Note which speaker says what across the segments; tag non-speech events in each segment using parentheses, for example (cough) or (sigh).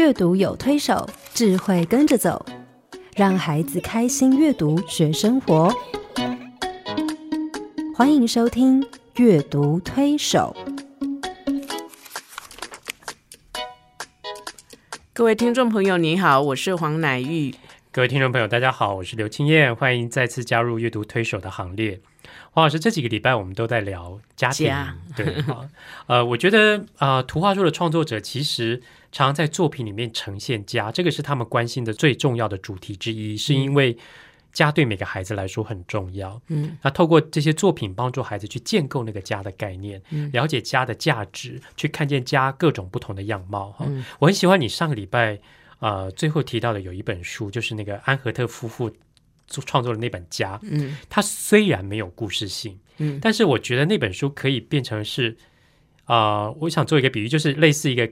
Speaker 1: 阅读有推手，智慧跟着走，让孩子开心阅读学生活。欢迎收听《阅读推手》。
Speaker 2: 各位听众朋友，你好，我是黄乃玉。
Speaker 3: 各位听众朋友，大家好，我是刘青燕，欢迎再次加入阅读推手的行列。黄老师，这几个礼拜我们都在聊家庭，
Speaker 2: 家
Speaker 3: 对，好呃，我觉得啊，图画书的创作者其实常常在作品里面呈现家，这个是他们关心的最重要的主题之一，是因为家对每个孩子来说很重要。
Speaker 2: 嗯，
Speaker 3: 那透过这些作品，帮助孩子去建构那个家的概念，
Speaker 2: 嗯
Speaker 3: 了解家的价值，去看见家各种不同的样貌。哈、
Speaker 2: 嗯
Speaker 3: 我很喜欢你上个礼拜呃最后提到的有一本书，就是那个安和特夫妇做创作的那本《家》。
Speaker 2: 嗯
Speaker 3: 它虽然没有故事性，
Speaker 2: 嗯
Speaker 3: 但是我觉得那本书可以变成是啊、呃我想做一个比喻，就是类似一个。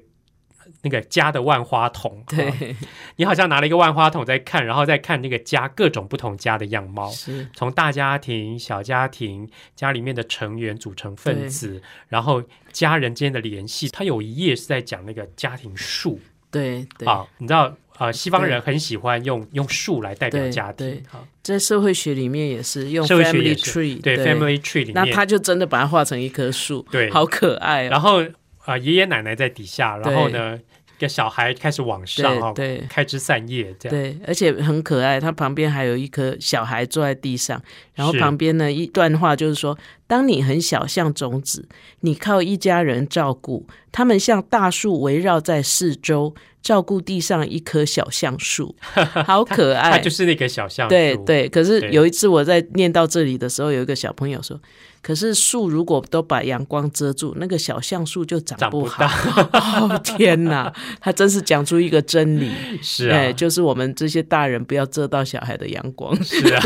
Speaker 3: 那个家的万花筒，啊
Speaker 2: 对，
Speaker 3: 你好像拿了一个万花筒在看，然后再看那个家各种不同家的样貌，
Speaker 2: 是
Speaker 3: 从大家庭、小家庭、家里面的成员组成分子，然后家人间的联系。它有一页是在讲那个家庭树
Speaker 2: 对对，
Speaker 3: 啊，你知道呃，西方人很喜欢用用树来代表家庭
Speaker 2: 对，
Speaker 3: 啊，
Speaker 2: 在社会学里面也是用 family tree，
Speaker 3: 对 family tree 里面，
Speaker 2: 那他就真的把它画成一棵树，
Speaker 3: 对。
Speaker 2: 好可爱哦。
Speaker 3: 然后啊、呃爷爷奶奶在底下，然后呢，一个小孩开始往上哈，
Speaker 2: 对对。
Speaker 3: 开枝散叶这样，
Speaker 2: 对，而且很可爱。它旁边还有一颗小孩坐在地上，然后旁边呢一段话就是说：当你很小，像种子，你靠一家人照顾，他们像大树围绕在四周，照顾地上一棵小橡树，(laughs) 好可爱。
Speaker 3: 它就是那个小橡树，
Speaker 2: 对对，可是有一次我在念到这里的时候，有一个小朋友说：“可是树如果都把阳光遮住，那个小橡树就长
Speaker 3: 长不
Speaker 2: 不好。(laughs) 哦天哪，他真是讲出一个真理，
Speaker 3: 是啊，
Speaker 2: 哎，就是我们这些大人不要遮到小孩的阳光，
Speaker 3: 是啊，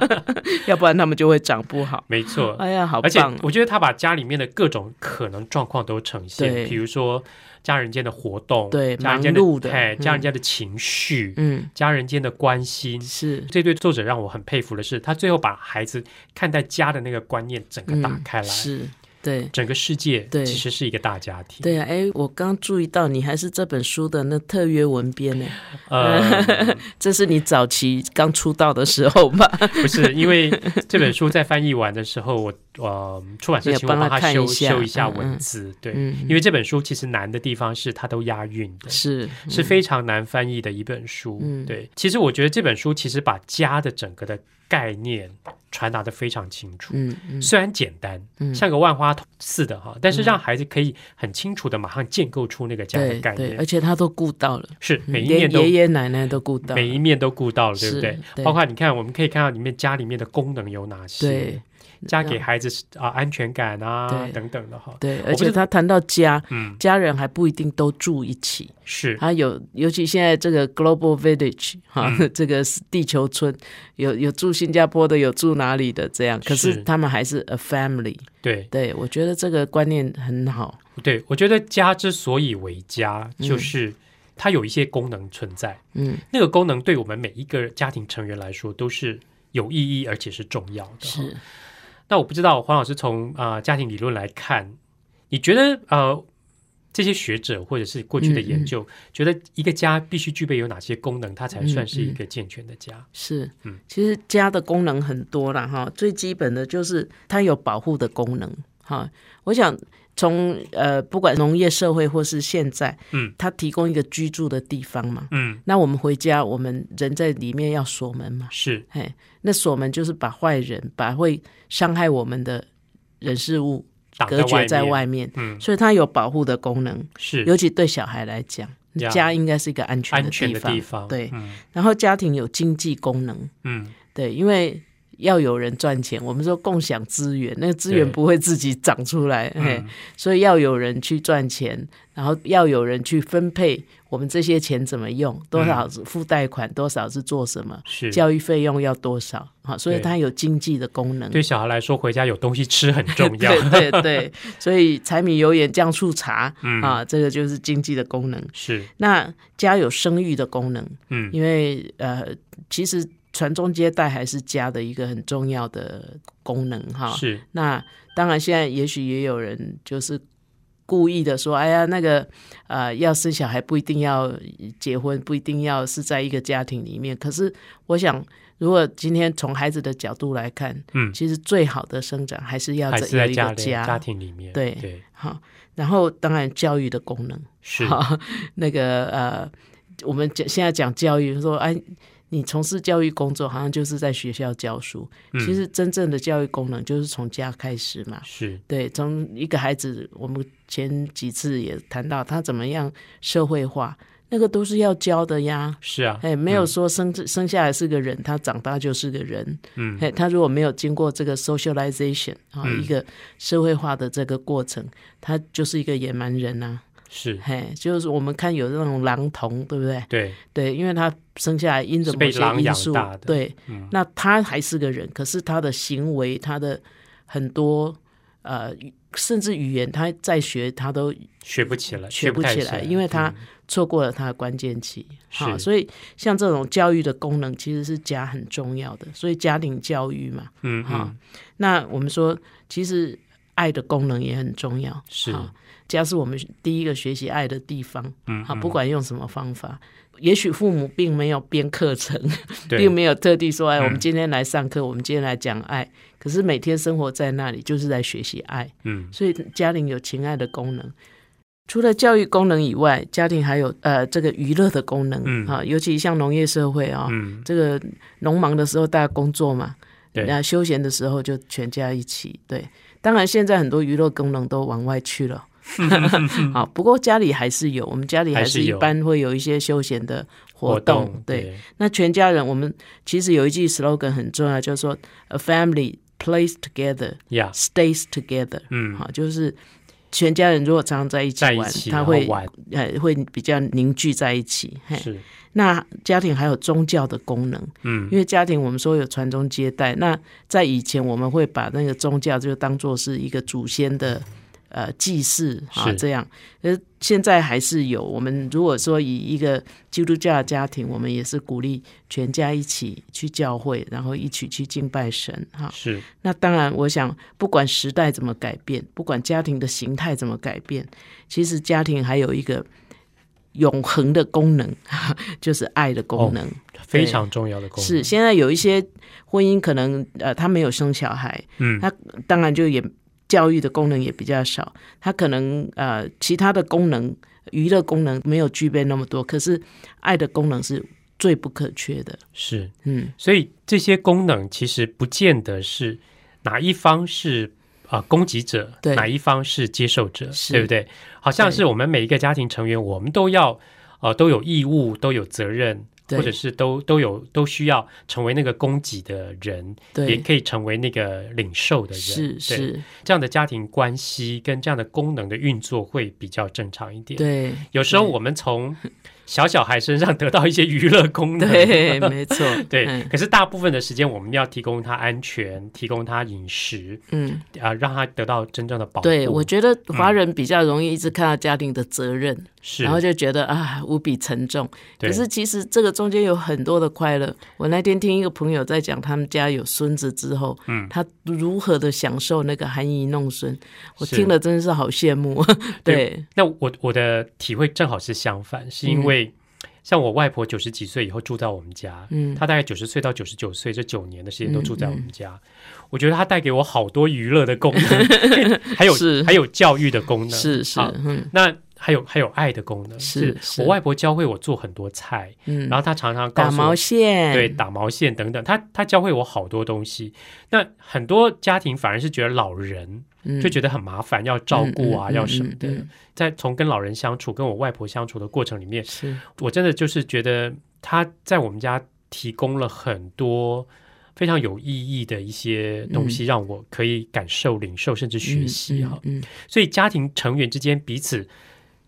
Speaker 3: (laughs)
Speaker 2: 要不然他们就会长不好。
Speaker 3: 没错。
Speaker 2: 哎呀，好
Speaker 3: 而且
Speaker 2: 棒！
Speaker 3: 我觉得他把家里面的各种可能状况都呈现，
Speaker 2: 对
Speaker 3: 比如说家人间的活动，
Speaker 2: 对
Speaker 3: 家人间
Speaker 2: 的
Speaker 3: 家人间的情绪，
Speaker 2: 嗯，
Speaker 3: 家人间的关心。
Speaker 2: 是。
Speaker 3: 这对作者让我很佩服的是，他最后把孩子看待家的那个观念整个打开来，
Speaker 2: 嗯是，对
Speaker 3: 整个世界
Speaker 2: 对
Speaker 3: 其实是一个大家庭。
Speaker 2: 对啊。哎，我刚注意到你还是这本书的那特约文编呢，(laughs)
Speaker 3: 呃，(laughs)
Speaker 2: 这是你早期刚出道的时候吧？(laughs)
Speaker 3: 不是，因为这本书在翻译完的时候，我呃出版社请我
Speaker 2: 帮他
Speaker 3: 修
Speaker 2: 一
Speaker 3: 修一下文字，对，
Speaker 2: 嗯，
Speaker 3: 因为这本书其实难的地方是它都押韵的，
Speaker 2: 是
Speaker 3: 是非常难翻译的一本书。
Speaker 2: 嗯
Speaker 3: 对，其实我觉得这本书其实把家的整个的概念传达的非常清楚。
Speaker 2: 嗯嗯。
Speaker 3: 虽然简单，
Speaker 2: 嗯。
Speaker 3: 像个万花筒似的哈，但是让孩子可以很清楚的马上建构出那个家的概念。
Speaker 2: 而，且他都顾到了，
Speaker 3: 是每一面都
Speaker 2: 爷爷奶奶都顾到，
Speaker 3: 每一面都顾到了，对不对？
Speaker 2: 对。
Speaker 3: 包括你看，我们可以看到里面家里面的功能有哪些。
Speaker 2: 对，
Speaker 3: 家给孩子啊、安全感啊等等的哈。
Speaker 2: 对，而且他谈到家，
Speaker 3: 嗯，
Speaker 2: 家人还不一定都住一起，
Speaker 3: 是。
Speaker 2: 他有，尤其现在这个 global village 哈、
Speaker 3: 嗯。(laughs)
Speaker 2: 这个是地球村，有有住新加坡的，有住哪里的这样，可是
Speaker 3: 是。
Speaker 2: 他们还是 a family。
Speaker 3: 对。
Speaker 2: 对我觉得这个观念很好。
Speaker 3: 对，我觉得家之所以为家，就是它有一些功能存在，
Speaker 2: 嗯，
Speaker 3: 那个功能对我们每一个家庭成员来说都是有意义而且是重要的。
Speaker 2: 是
Speaker 3: 那我不知道黄老师从啊、呃家庭理论来看，你觉得呃这些学者或者是过去的研究，觉得一个家必须具备有哪些功能，它才算是一个健全的家？
Speaker 2: 是
Speaker 3: 嗯，
Speaker 2: 其实家的功能很多啦哈，最基本的就是它有保护的功能哈。我想从呃不管农业社会或是现在，
Speaker 3: 嗯，
Speaker 2: 它提供一个居住的地方嘛。
Speaker 3: 嗯，
Speaker 2: 那我们回家，我们人在里面要锁门嘛。
Speaker 3: 是
Speaker 2: 嘿，那锁门就是把坏人、把会伤害我们的人事物隔绝在。外面，
Speaker 3: 嗯，
Speaker 2: 所以它有保护的功能。
Speaker 3: 是
Speaker 2: 尤其对小孩来讲，家应该是一个安全的
Speaker 3: 安全
Speaker 2: 地方。
Speaker 3: 的地方。
Speaker 2: 对，
Speaker 3: 嗯
Speaker 2: 然后家庭有经济功能，
Speaker 3: 嗯，
Speaker 2: 对，因为要有人赚钱，我们说共享资源，那个资源不会自己长出来，嘿，
Speaker 3: 嗯
Speaker 2: 所以要有人去赚钱，然后要有人去分配我们这些钱怎么用，多少是付贷款，多少是做什么，
Speaker 3: 是。
Speaker 2: 教育费用要多少，好，所以
Speaker 3: 对
Speaker 2: 它有经济的功能。
Speaker 3: 对小孩来说，回家有东西吃很重要。(laughs)
Speaker 2: 对对对，所以柴米油盐酱醋茶、
Speaker 3: 嗯。
Speaker 2: 啊，这个就是经济的功能。
Speaker 3: 是，
Speaker 2: 那家有生育的功能，
Speaker 3: 嗯，
Speaker 2: 因为呃，其实传宗接代还是家的一个很重要的功能哈。
Speaker 3: 是，
Speaker 2: 那当然，现在也许也有人就是故意的说，哎呀，那个呃，要生小孩不一定要结婚，不一定要是在一个家庭里面。可是我想，如果今天从孩子的角度来看，
Speaker 3: 嗯，
Speaker 2: 其实最好的生长还是要
Speaker 3: 在
Speaker 2: 一个
Speaker 3: 家庭里面，
Speaker 2: 对
Speaker 3: 对。
Speaker 2: 好，然后当然教育的功能，
Speaker 3: 是，
Speaker 2: 好，那个呃，我们讲现在讲教育，说哎，你从事教育工作，好像就是在学校教书。
Speaker 3: 嗯
Speaker 2: 其实真正的教育功能就是从家开始嘛。
Speaker 3: 是
Speaker 2: 对，从一个孩子，我们前几次也谈到他怎么样社会化，那个都是要教的呀。
Speaker 3: 是啊，
Speaker 2: 哎，没有
Speaker 3: 嗯
Speaker 2: 说生生下来是个人，他长大就是个人。
Speaker 3: 嗯
Speaker 2: 哎，他如果没有经过这个 socialization 啊、
Speaker 3: 嗯
Speaker 2: 一个社会化的这个过程，他就是一个野蛮人呐、
Speaker 3: 是，
Speaker 2: 嘿，就是我们看有那种狼童，对不对？
Speaker 3: 对，
Speaker 2: 对，因为他生下来因着
Speaker 3: 是
Speaker 2: 某些
Speaker 3: 被狼养
Speaker 2: 因素
Speaker 3: 大的，
Speaker 2: 对，
Speaker 3: 嗯
Speaker 2: 那他还是个人，可是他的行为，他的很多呃，甚至语言，他在学，他都
Speaker 3: 学不起来，
Speaker 2: 学不起来因为他
Speaker 3: 嗯
Speaker 2: 错过了他的关键期。好，
Speaker 3: 是
Speaker 2: 所以像这种教育的功能，其实是家很重要的，所以家庭教育嘛。
Speaker 3: 嗯
Speaker 2: 好
Speaker 3: 嗯
Speaker 2: 那我们说，其实爱的功能也很重要。
Speaker 3: 是
Speaker 2: 好家是我们第一个学习爱的地方。
Speaker 3: 嗯好
Speaker 2: 不管用什么方法，也许父母并没有编课程，
Speaker 3: 对
Speaker 2: 并没有特地说，哎，
Speaker 3: 嗯
Speaker 2: 我们今天来上课，我们今天来讲爱。可是每天生活在那里，就是在学习爱。
Speaker 3: 嗯
Speaker 2: 所以家庭有情爱的功能。除了教育功能以外，家庭还有呃这个娱乐的功能
Speaker 3: 嗯
Speaker 2: 啊，尤其像农业社会啊，
Speaker 3: 嗯
Speaker 2: 这个农忙的时候大家工作嘛，
Speaker 3: 对
Speaker 2: 那休闲的时候就全家一起。对，当然现在很多娱乐功能都往外去了。(laughs) 好，不过家里还是有，我们家里还是一般会有一些休闲的活
Speaker 3: 活
Speaker 2: 动。
Speaker 3: 动
Speaker 2: 对，那全家人，我们其实有一句 slogan 很重要，就是说 “a family plays together,
Speaker 3: 呀
Speaker 2: stays together”。
Speaker 3: 嗯
Speaker 2: 好，就是全家人如果常常在一起玩，
Speaker 3: 起
Speaker 2: 他会
Speaker 3: 玩
Speaker 2: 呃会比较凝聚在一起。嘿，
Speaker 3: 是
Speaker 2: 那家庭还有宗教的功能，
Speaker 3: 嗯
Speaker 2: 因为家庭我们说有传宗接代，那在以前我们会把那个宗教就当做是一个祖先的。呃，祭祀啊，这样，呃，现在还是有。我们如果说以一个基督教的家庭，我们也是鼓励全家一起去教会，然后一起去敬拜神哈。
Speaker 3: 是
Speaker 2: 那当然，我想不管时代怎么改变，不管家庭的形态怎么改变，其实家庭还有一个永恒的功能，(laughs) 就是爱的功能。
Speaker 3: 非常重要的功能
Speaker 2: 是现在有一些婚姻可能呃，他没有生小孩，
Speaker 3: 嗯
Speaker 2: 他当然就也教育的功能也比较少，它可能呃其他的功能娱乐功能没有具备那么多，可是爱的功能是最不可缺的。
Speaker 3: 是，
Speaker 2: 嗯，
Speaker 3: 所以这些功能其实不见得是哪一方是啊、攻击者，
Speaker 2: 对
Speaker 3: 哪一方是接受者，
Speaker 2: 是
Speaker 3: 对不对？好像是我们每一个家庭成员，我们都要呃都有义务，都有责任。
Speaker 2: 对
Speaker 3: 或者是都都有都需要成为那个供给的人，也，可以成为那个领受的人。
Speaker 2: 是
Speaker 3: 对
Speaker 2: 是，
Speaker 3: 这样的家庭关系跟这样的功能的运作会比较正常一点。，
Speaker 2: 对
Speaker 3: 有时候我们从小小孩身上得到一些娱乐功能，
Speaker 2: 对，(laughs) 没错，
Speaker 3: 对，
Speaker 2: 嗯
Speaker 3: 可是大部分的时间我们要提供他安全，提供他饮食
Speaker 2: 嗯。
Speaker 3: 啊、让他得到真正的保护。
Speaker 2: 对，我觉得华人比较容易一直看到家庭的责任，
Speaker 3: 是，
Speaker 2: 然后就觉得啊无比沉重。
Speaker 3: 对
Speaker 2: 可是其实这个中间有很多的快乐。我那天听一个朋友在讲，他们家有孙子之后，
Speaker 3: 嗯
Speaker 2: 他如何的享受那个含饴弄孙，我听了真的是好羡慕。(laughs) 对，
Speaker 3: 那我我的体会正好是相反，是因为像我外婆九十几岁以后住在我们家，
Speaker 2: 嗯。
Speaker 3: 她大概九十岁到九十九岁这九年的时间都住在我们家，我觉得她带给我好多娱乐的功能，(laughs) 还有
Speaker 2: 是。
Speaker 3: 还有教育的功能，
Speaker 2: 是是，嗯。
Speaker 3: 那还有还有爱的功能，
Speaker 2: 是是
Speaker 3: 我外婆教会我做很多菜，
Speaker 2: 嗯，
Speaker 3: 然后她常常告
Speaker 2: 打毛。线，
Speaker 3: 对，打毛线等等，她她教会我好多东西。那很多家庭反而是觉得老人
Speaker 2: 嗯
Speaker 3: 就觉得很麻烦，要照顾啊，要什么的。在从跟老人相处、跟我外婆相处的过程里面，
Speaker 2: 是
Speaker 3: 我真的就是觉得她在我们家提供了很多非常有意义的一些东西，让我可以感受、领受，甚至学习哈。
Speaker 2: 嗯，嗯
Speaker 3: 所以家庭成员之间彼此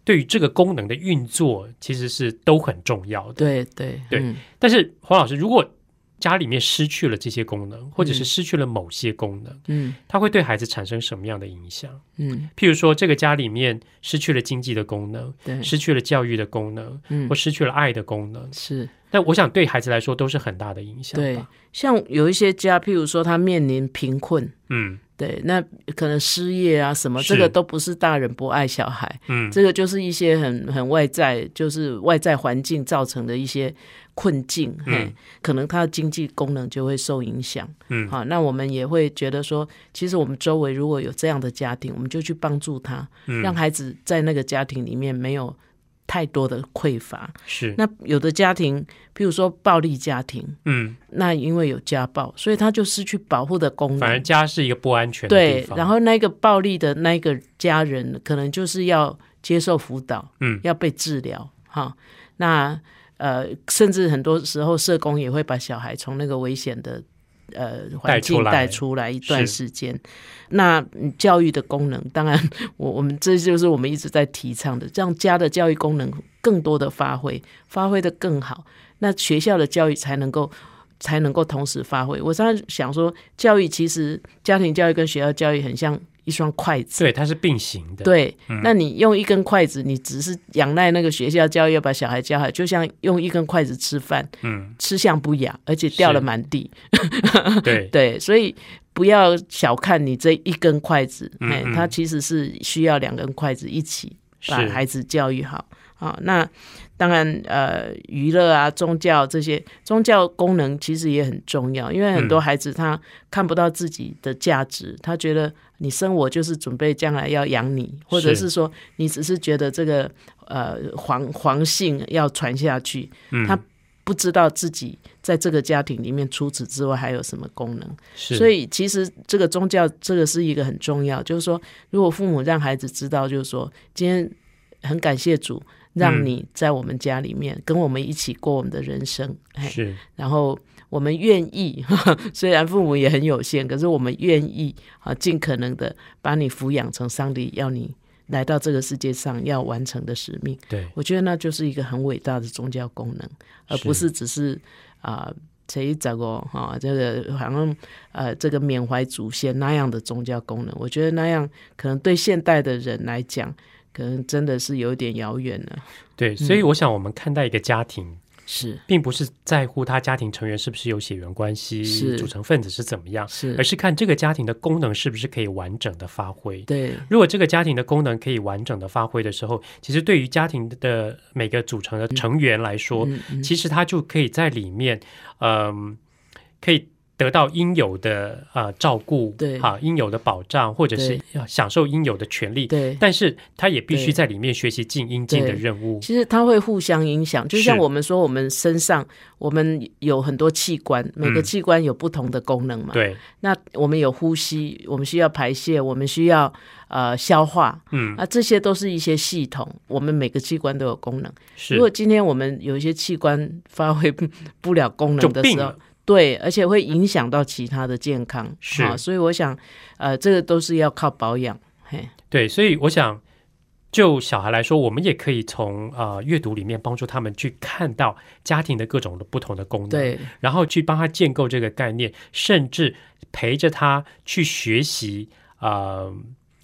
Speaker 3: 对于这个功能的运作，其实是都很重要的。
Speaker 2: 对对
Speaker 3: 对
Speaker 2: 嗯
Speaker 3: 但是黄老师，如果家里面失去了这些功能，或者是
Speaker 2: 嗯
Speaker 3: 失去了某些功能，
Speaker 2: 嗯
Speaker 3: 它会对孩子产生什么样的影响？
Speaker 2: 嗯，
Speaker 3: 譬如说，这个家里面失去了经济的功能，
Speaker 2: 对，
Speaker 3: 失去了教育的功能，
Speaker 2: 嗯
Speaker 3: 或失去了爱的功能，
Speaker 2: 是。
Speaker 3: 但我想对孩子来说都是很大的影响
Speaker 2: 对
Speaker 3: 吧。，
Speaker 2: 像有一些家，譬如说他面临贫困，
Speaker 3: 嗯，
Speaker 2: 对，那可能失业啊什么，
Speaker 3: 是
Speaker 2: 这个都不是大人不爱小孩，
Speaker 3: 嗯，
Speaker 2: 这个就是一些很很外在，就是外在环境造成的一些困境，
Speaker 3: 嗯。
Speaker 2: 可能他的经济功能就会受影响。
Speaker 3: 嗯。
Speaker 2: 好，那我们也会觉得说，其实我们周围如果有这样的家庭，我们就去帮助他，
Speaker 3: 嗯。
Speaker 2: 让孩子在那个家庭里面没有太多的匮乏。
Speaker 3: 是，
Speaker 2: 那有的家庭，譬如说暴力家庭，
Speaker 3: 嗯，
Speaker 2: 那因为有家暴，所以他就失去保护的功能
Speaker 3: 反而
Speaker 2: 能。
Speaker 3: 家是一个不安全的地
Speaker 2: 对，然后那个暴力的那个家人，可能就是要接受辅导，
Speaker 3: 嗯
Speaker 2: 要被治疗，哈。那呃，甚至很多时候社工也会把小孩从那个危险的呃环
Speaker 3: 带出来
Speaker 2: 境带出来一段时间。那嗯教育的功能，当然我我们这就是我们一直在提倡的，让家的教育功能更多的发挥，发挥的更好，那学校的教育才能够。才能够同时发挥。我常常想说，教育其实家庭教育跟学校教育很像一双筷子。
Speaker 3: 对，它是并行的。，
Speaker 2: 对，
Speaker 3: 嗯
Speaker 2: 那你用一根筷子，你只是仰赖那个学校教育要把小孩教好，就像用一根筷子吃饭，
Speaker 3: 嗯，
Speaker 2: 吃相不雅，而且掉了
Speaker 3: 是
Speaker 2: 满地。(laughs)
Speaker 3: 对，
Speaker 2: 对，所以不要小看你这一根筷子，哎、
Speaker 3: 嗯嗯
Speaker 2: 它其实是需要两根筷子一起把孩子教育好。啊，那当然，呃，娱乐啊、宗教这些宗教功能其实也很重要，因为很多
Speaker 3: 嗯。
Speaker 2: 孩子他看不到自己的价值，他觉得你生我就是准备将来要养你，或者
Speaker 3: 是。
Speaker 2: 是说你只是觉得这个呃皇皇姓要传下去，
Speaker 3: 嗯，
Speaker 2: 他不知道自己在这个家庭里面除此之外还有什么功能。所以其实这个宗教这个是一个很重要，就是说，如果父母让孩子知道，就是说，今天很感谢主，让
Speaker 3: 嗯
Speaker 2: 你在我们家里面跟我们一起过我们的人生，嘿
Speaker 3: 是，
Speaker 2: 然后我们愿意，(laughs) 虽然父母也很有限，可是我们愿意啊，尽可能的把你抚养成上帝要你来到这个世界上要完成的使命。
Speaker 3: 对，
Speaker 2: 我觉得那就是一个很伟大的宗教功能，而不
Speaker 3: 是
Speaker 2: 是只是啊。谁找个哈，这个好像呃，这个缅怀祖先那样的宗教功能，我觉得那样可能对现代的人来讲，可能真的是有点遥远了。
Speaker 3: 对，所以我想，我们看待一个家庭，
Speaker 2: 是。
Speaker 3: 并不是在乎他家庭成员是不是有血缘关系，
Speaker 2: 是。
Speaker 3: 组成分子是怎么样，
Speaker 2: 是。
Speaker 3: 而，是看这个家庭的功能是不是可以完整的发挥。
Speaker 2: 对。
Speaker 3: 如果这个家庭的功能可以完整的发挥的时候，其实对于家庭的每个组成的成员来说，
Speaker 2: 嗯嗯。
Speaker 3: 其实他就可以在里面，嗯、可以得到应有的呃照顾，
Speaker 2: 对
Speaker 3: 啊、应有的保障，或者是要享受应有的权利。
Speaker 2: 对，
Speaker 3: 但是他也必须在里面学习尽应尽的任务。
Speaker 2: 其实它会互相影响，就像我们说，我们身上我们有很多器官，每个
Speaker 3: 嗯
Speaker 2: 器官有不同的功能嘛。
Speaker 3: 对，
Speaker 2: 那我们有呼吸，我们需要排泄，我们需要呃消化，
Speaker 3: 嗯，
Speaker 2: 啊，这些都是一些系统，我们每个器官都有功能。
Speaker 3: 是
Speaker 2: 如果今天我们有一些器官发挥不 (laughs) 不了功能的时候。对，而且会影响到其他的健康，
Speaker 3: 是。
Speaker 2: 啊所以我想，呃，这个都是要靠保养，嘿，
Speaker 3: 对，所以我想，就小孩来说，我们也可以从呃阅读里面帮助他们去看到家庭的各种的不同的功能，，
Speaker 2: 对，
Speaker 3: 然后去帮他建构这个概念，甚至陪着他去学习，呃，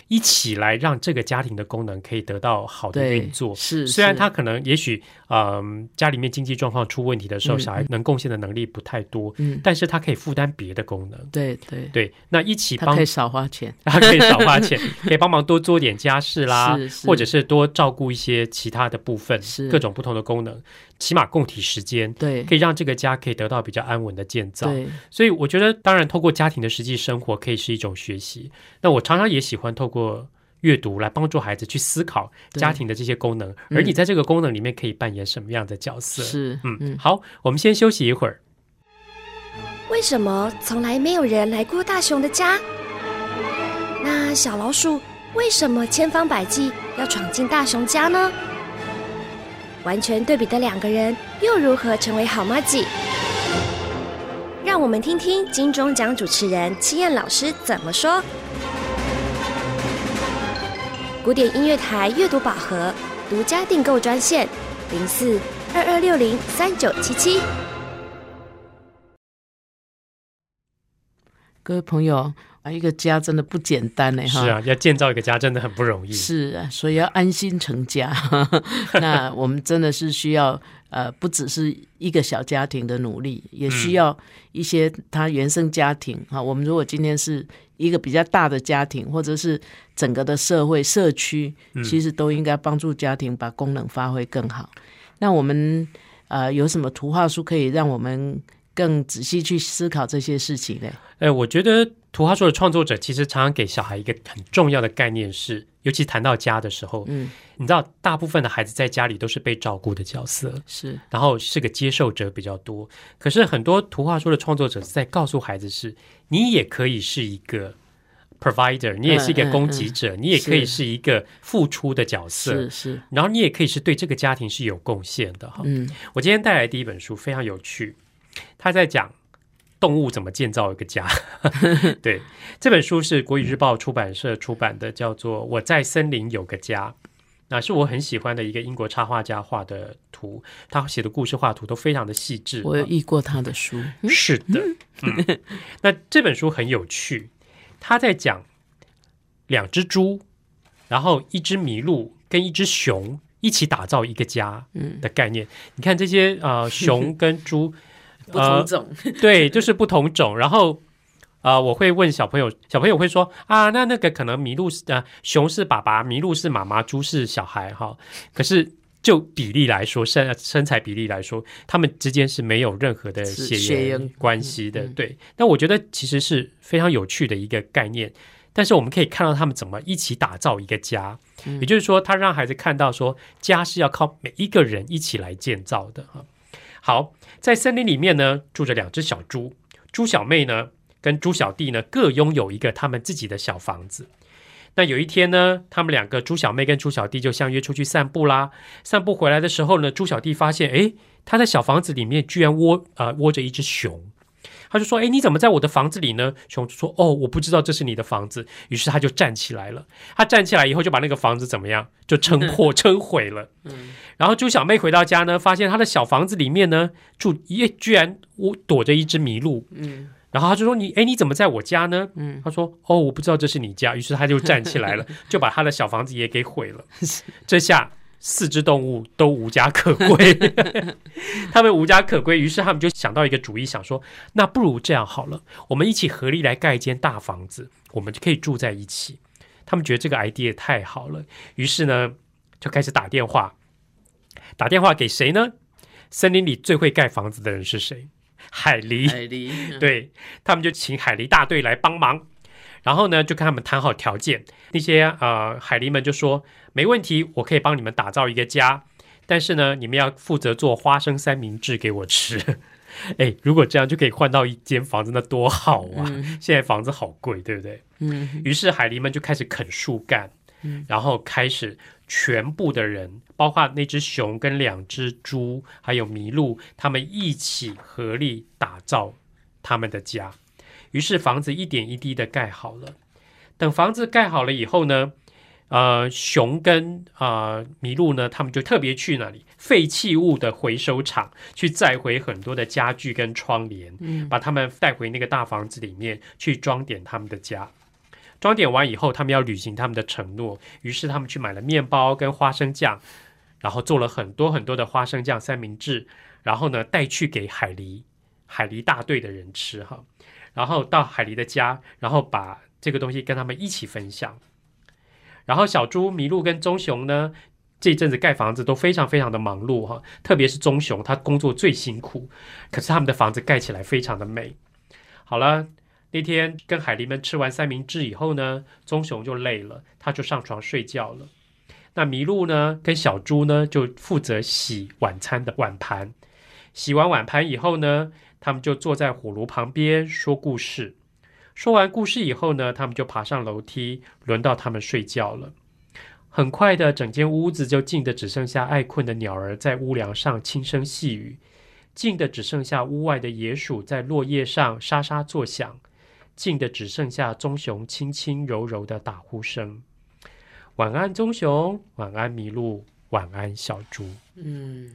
Speaker 3: 一起来让这个家庭的功能可以得到好的运作。
Speaker 2: 是，
Speaker 3: 虽然他可能也许，嗯、家里面经济状况出问题的时候，
Speaker 2: 嗯
Speaker 3: 小孩能贡献的能力不太多，
Speaker 2: 嗯，
Speaker 3: 但是他可以负担别的功能。
Speaker 2: 对对，
Speaker 3: 对，那一起帮 (laughs)
Speaker 2: 他可以少花钱，
Speaker 3: 他可以少花钱，可以帮忙多做点家事啦，或者是多照顾一些其他的部分，
Speaker 2: 是
Speaker 3: 各种不同的功能，起码共体时间，
Speaker 2: 对
Speaker 3: 可以让这个家可以得到比较安稳的建造。
Speaker 2: 对，
Speaker 3: 所以我觉得，当然透过家庭的实际生活可以是一种学习。那我常常也喜欢透过。阅读来帮助孩子去思考家庭的这些功能，
Speaker 2: 嗯
Speaker 3: 而你在这个功能里面可以扮演什么样的角色？
Speaker 2: 是，
Speaker 3: 嗯，
Speaker 2: 嗯，
Speaker 3: 好，我们先休息一会儿。
Speaker 4: 为什么从来没有人来过大熊的家？那小老鼠为什么千方百计要闯进大熊家呢？完全对比的两个人又如何成为好妈鸡？让我们听听金钟奖主持人戚燕老师怎么说。古典音乐台阅读宝盒独家订购专线：零四二二六零三九七七。
Speaker 2: 各位朋友啊，一个家真的不简单呢，哈。
Speaker 3: 是啊，要建造一个家真的很不容易。
Speaker 2: 是啊，所以要安心成家。(laughs) 那我们真的是需要呃，不只是一个小家庭的努力，也需要一些他原生家庭啊。我们如果今天是一个比较大的家庭，或者是整个的社会社区，其实都应该帮助家庭把功能发挥更好。那我们呃，有什么图画书可以让我们更仔细去思考这些事情呢？
Speaker 3: 哎，我觉得图画书的创作者其实常常给小孩一个很重要的概念是，尤其谈到家的时候，
Speaker 2: 嗯，
Speaker 3: 你知道，大部分的孩子在家里都是被照顾的角色，
Speaker 2: 是。
Speaker 3: 然后是个接受者比较多。可是很多图画书的创作者在告诉孩子是，你也可以是一个 provider，你也是一个供给者，你也可以是一个付出的角色
Speaker 2: 是，是，
Speaker 3: 然后你也可以是对这个家庭是有贡献的哈。
Speaker 2: 嗯。
Speaker 3: 我今天带来第一本书非常有趣，他在讲动物怎么建造一个家。(laughs) 对，这本书是国语日报出版社出版的，叫做《我在森林有个家》。那是我很喜欢的一个英国插画家画的图，他写的故事画图都非常的细致。
Speaker 2: 我有译过他的书，
Speaker 3: 是的，嗯，那这本书很有趣，他在讲两只猪，然后一只麋鹿跟一只熊一起打造一个家
Speaker 2: 嗯，
Speaker 3: 的概念。你看这些呃 (laughs) 熊跟猪，
Speaker 2: 不同种，
Speaker 3: 对，就是不同种。然后啊、呃我会问小朋友，小朋友会说啊，那那个可能麋鹿是呃熊是爸爸，麋鹿是妈妈，猪是小孩哈。可是就比例来说，身身材比例来说，他们之间是没有任何的血
Speaker 2: 血
Speaker 3: 缘
Speaker 2: 缘
Speaker 3: 关系的。
Speaker 2: 嗯
Speaker 3: 对，但我觉得其实是非常有趣的一个概念。但是我们可以看到他们怎么一起打造一个家，
Speaker 2: 嗯
Speaker 3: 也就是说，他让孩子看到说，家是要靠每一个人一起来建造的哈。好，在森林里面呢，住着两只小猪，猪小妹呢跟猪小弟呢各拥有一个他们自己的小房子。那有一天呢，他们两个猪小妹跟猪小弟就相约出去散步啦。散步回来的时候呢，猪小弟发现，诶，他在小房子里面居然窝呃窝着一只熊。他就说：“哎，你怎么在我的房子里呢？”熊就说：“哦，我不知道这是你的房子。”于是他就站起来了。他站起来以后，就把那个房子怎么样？就撑破、撑毁了。然后猪小妹回到家呢，发现她的小房子里面呢住也居然我躲着一只麋鹿。
Speaker 2: 嗯
Speaker 3: 然后他就说：“你哎，你怎么在我家呢？”
Speaker 2: 嗯，
Speaker 3: 他说：“哦，我不知道这是你家。”于是他就站起来了，(laughs) 就把他的小房子也给毁了。(laughs) 这下四只动物都无家可归，(laughs) 他们无家可归，于是他们就想到一个主意，想说：“那不如这样好了，我们一起合力来盖一间大房子，我们就可以住在一起。”他们觉得这个 idea 太好了，于是呢就开始打电话，打电话给谁呢？森林里最会盖房子的人是谁？海狸。
Speaker 2: 海狸，嗯，
Speaker 3: 对他们就请海狸大队来帮忙，然后呢就跟他们谈好条件。那些呃海狸们就说没问题，我可以帮你们打造一个家，但是呢你们要负责做花生三明治给我吃。(laughs) 哎，如果这样就可以换到一间房子，那多好啊！现在房子好贵，对不对？
Speaker 2: 嗯
Speaker 3: 于是海狸们就开始啃树干，然后开始全部的人，包括那只熊跟两只猪，还有麋鹿，他们一起合力打造他们的家。于是房子一点一滴的盖好了。等房子盖好了以后呢，呃，熊跟呃麋鹿呢，他们就特别去那里废弃物的回收厂去载回很多的家具跟窗帘，
Speaker 2: 嗯
Speaker 3: 把他们带回那个大房子里面去装点他们的家。装点完以后，他们要履行他们的承诺，于是他们去买了面包跟花生酱，然后做了很多很多的花生酱三明治，然后呢带去给海狸海狸大队的人吃哈，然后到海狸的家，然后把这个东西跟他们一起分享。然后小猪、麋鹿跟棕熊呢，这阵子盖房子都非常非常的忙碌哈，特别是棕熊，它工作最辛苦，可是他们的房子盖起来非常的美。好了，那天跟海狸们吃完三明治以后呢，棕熊就累了，他就上床睡觉了。那麋鹿呢，跟小猪呢，就负责洗晚餐的碗盘。洗完碗盘以后呢，他们就坐在火炉旁边说故事。说完故事以后呢，他们就爬上楼梯，轮到他们睡觉了。很快的，整间屋子就静的只剩下爱困的鸟儿在屋梁上轻声细语，静的只剩下屋外的野鼠在落叶上沙沙作响，静的只剩下棕熊轻轻柔柔的打呼声。晚安，棕熊；晚安，麋鹿；晚安，小猪。
Speaker 2: 嗯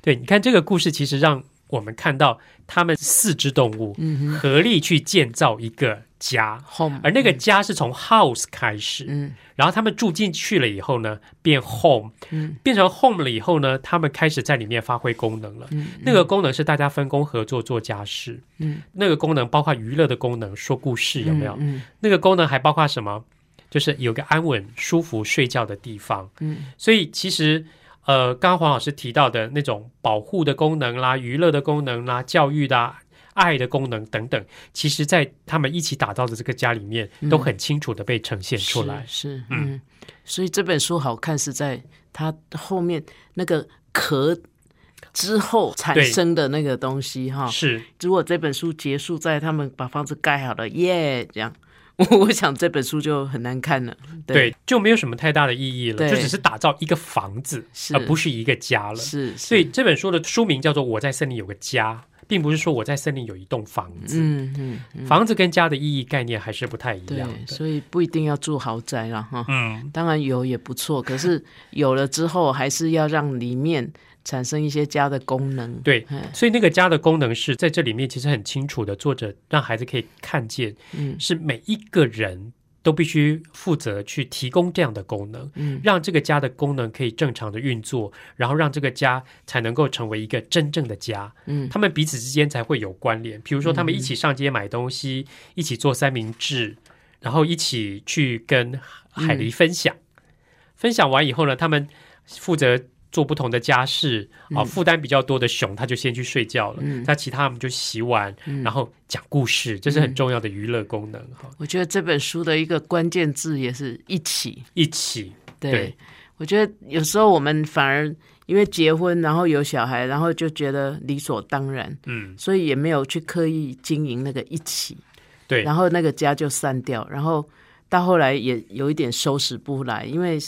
Speaker 3: 对，你看这个故事，其实让我们看到他们四只动物合力去建造一个家
Speaker 2: ，home，
Speaker 3: 而那个家是从 house 开始，
Speaker 2: 嗯。
Speaker 3: 然后他们住进去了以后呢，变 home，
Speaker 2: 嗯。
Speaker 3: 变成 home 了以后呢，他们开始在里面发挥功能了。
Speaker 2: 嗯
Speaker 3: 那个功能是大家分工合作做家事，
Speaker 2: 嗯，
Speaker 3: 那个功能包括娱乐的功能，说故事有没有？
Speaker 2: 嗯。
Speaker 3: 那个功能还包括什么？就是有个安稳、舒服睡觉的地方。
Speaker 2: 嗯。
Speaker 3: 所以其实，呃，刚刚黄老师提到的那种保护的功能啦、娱乐的功能啦、教育的啊、爱的功能等等，其实在他们一起打造的这个家里面，
Speaker 2: 嗯。
Speaker 3: 都很清楚的被呈现出来。
Speaker 2: 是是
Speaker 3: 嗯。
Speaker 2: 嗯，所以这本书好看是在它后面那个壳之后产生的那个东西哈。
Speaker 3: 是，
Speaker 2: 如果这本书结束在他们把房子盖好了，耶，这样，我想这本书就很难看了。
Speaker 3: 对，就没有什么太大的意义了，就只是打造一个房子，而不是一个家了。
Speaker 2: 是，
Speaker 3: 所以这本书的书名叫做《我在森林有个家》，并不是说我在森林有一栋房子。
Speaker 2: 嗯嗯嗯，
Speaker 3: 房子跟家的意义概念还是不太一样，的。
Speaker 2: 所以不一定要住豪宅了哈。
Speaker 3: 嗯，
Speaker 2: 当然有也不错，可是有了之后，还是要让里面产生一些家的功能。
Speaker 3: 对
Speaker 2: 哎，
Speaker 3: 所以那个家的功能是在这里面其实很清楚的，作者让孩子可以看见，
Speaker 2: 嗯
Speaker 3: 是每一个人都必须负责去提供这样的功能，
Speaker 2: 嗯
Speaker 3: 让这个家的功能可以正常的运作，然后让这个家才能够成为一个真正的家。
Speaker 2: 嗯
Speaker 3: 他们彼此之间才会有关联。比如说，他们一起上街买东西，一起做三明治，然后一起去跟海狸分享。分享完以后呢，他们负责做不同的家事啊，负担比较多的熊，他就先去睡觉了。
Speaker 2: 嗯。
Speaker 3: 那其他我们就洗碗，然后讲故事，这是很重要的娱乐功能哈。
Speaker 2: 我觉得这本书的一个关键字也是一起。
Speaker 3: 一起，
Speaker 2: 对，
Speaker 3: 对。
Speaker 2: 我觉得有时候我们反而因为结婚，然后有小孩，然后就觉得理所当然，
Speaker 3: 嗯，
Speaker 2: 所以也没有去刻意经营那个一起，
Speaker 3: 对，
Speaker 2: 然后那个家就散掉，然后到后来也有一点收拾不来，因为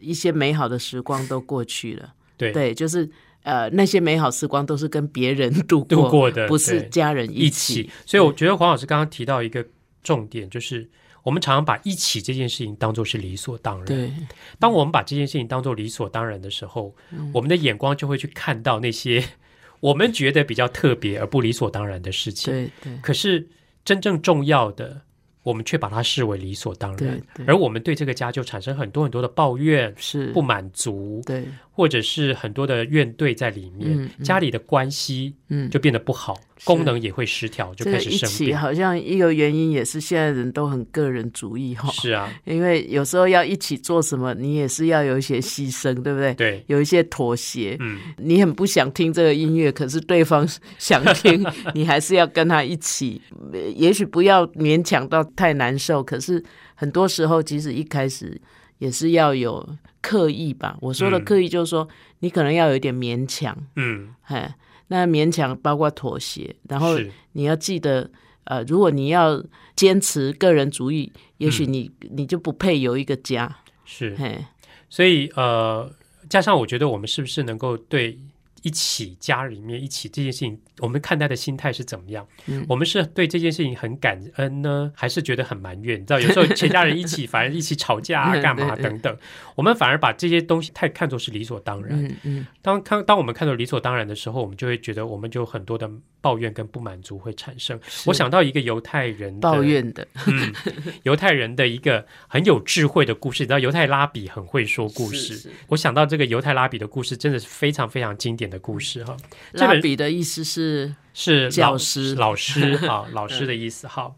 Speaker 2: 一些美好的时光都过去了。
Speaker 3: 对
Speaker 2: 对，就是呃，那些美好时光都是跟别人度过
Speaker 3: 度过的
Speaker 2: 不是家人
Speaker 3: 一
Speaker 2: 起。
Speaker 3: 起。所以我觉得黄老师刚刚提到一个重点，就是我们常常把一起这件事情当做是理所当然。
Speaker 2: 对，
Speaker 3: 当我们把这件事情当做理所当然的时候，
Speaker 2: 嗯
Speaker 3: 我们的眼光就会去看到那些 (laughs) 我们觉得比较特别而不理所当然的事情。
Speaker 2: 对，对，
Speaker 3: 可是真正重要的，我们却把它视为理所当然。而我们对这个家就产生很多很多的抱怨、
Speaker 2: 是。
Speaker 3: 不，满足，
Speaker 2: 对，
Speaker 3: 或者是很多的怨怼在里面，
Speaker 2: 嗯嗯。
Speaker 3: 家里的关系
Speaker 2: 嗯，
Speaker 3: 就变得不好，功能也会失调，就开始生病。
Speaker 2: 好像一个原因也是现在人都很个人主义哈，
Speaker 3: 是啊，
Speaker 2: 因为有时候要一起做什么，你也是要有一些牺牲，对不对？
Speaker 3: 对，
Speaker 2: 有一些妥协。
Speaker 3: 嗯，
Speaker 2: 你很不想听这个音乐，可是对方想听，(laughs) 你还是要跟他一起。呃也许不要勉强到太难受，可是很多时候，即使一开始也是要有刻意吧。我说的
Speaker 3: 嗯
Speaker 2: 刻意，就是说、你可能要有一点勉强，
Speaker 3: 嗯，
Speaker 2: 哎，那勉强包括妥协，然后
Speaker 3: 是。
Speaker 2: 你要记得，呃，如果你要坚持个人主义，也许你、你就不配有一个家，
Speaker 3: 是，
Speaker 2: 嘿，
Speaker 3: 所以呃，加上我觉得我们是不是能够对一起家里面一起这件事情，我们看待的心态是怎么样？
Speaker 2: 嗯
Speaker 3: 我们是对这件事情很感恩呢，还是觉得很埋怨？你知道，有时候全家人一起，反而一起吵架啊，(laughs) 干嘛等等，我们反而把这些东西太看作是理所当然。
Speaker 2: 嗯嗯，
Speaker 3: 当看当我们看作理所当然的时候，我们就会觉得我们就很多的抱怨跟不满足会产生。我想到一个犹太人的
Speaker 2: 抱怨的，
Speaker 3: 嗯，(laughs) 犹太人的一个很有智慧的故事。你知道，犹太拉比很会说故事。
Speaker 2: 是是
Speaker 3: 我想到这个犹太拉比的故事，真的是非常非常经典的故事哈。
Speaker 2: 拉比的意思是，
Speaker 3: 是老
Speaker 2: 教师
Speaker 3: 老师 (laughs) 啊，老师的意思哈。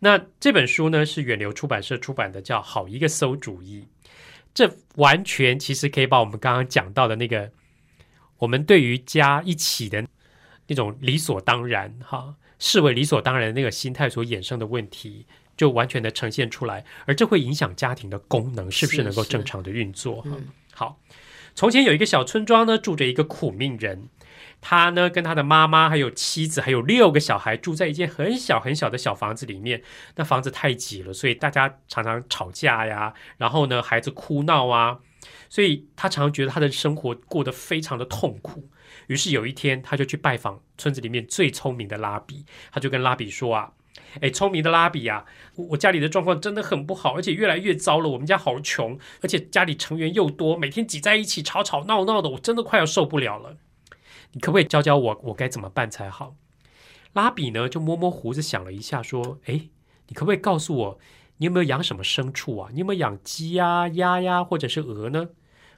Speaker 3: 那这本书呢是远流出版社出版的，叫《好一个馊主意》。这完全其实可以把我们刚刚讲到的那个，我们对于家一起的那种理所当然哈，视为理所当然的那个心态所衍生的问题，就完全的呈现出来，而这会影响家庭的功能是不是
Speaker 2: 是
Speaker 3: 能够正常的运作哈。
Speaker 2: 嗯
Speaker 3: 好，从前有一个小村庄呢，住着一个苦命人。他呢，跟他的妈妈还有妻子，还有六个小孩，住在一间很小很小的小房子里面。那房子太挤了，所以大家常常吵架呀，然后呢，孩子哭闹啊，所以他常常觉得他的生活过得非常的痛苦。于是有一天，他就去拜访村子里面最聪明的拉比，他就跟拉比说啊。哎，聪明的拉比啊，我我家里的状况真的很不好，而且越来越糟了。我们家好穷，而且家里成员又多，每天挤在一起吵吵闹闹的，我真的快要受不了了。你可不可以教教我，我该怎么办才好？拉比呢就摸摸胡子想了一下，说：“哎，你可不可以告诉我，你有没有养什么牲畜啊？你有没有养鸡呀、鸭呀，或者是鹅呢？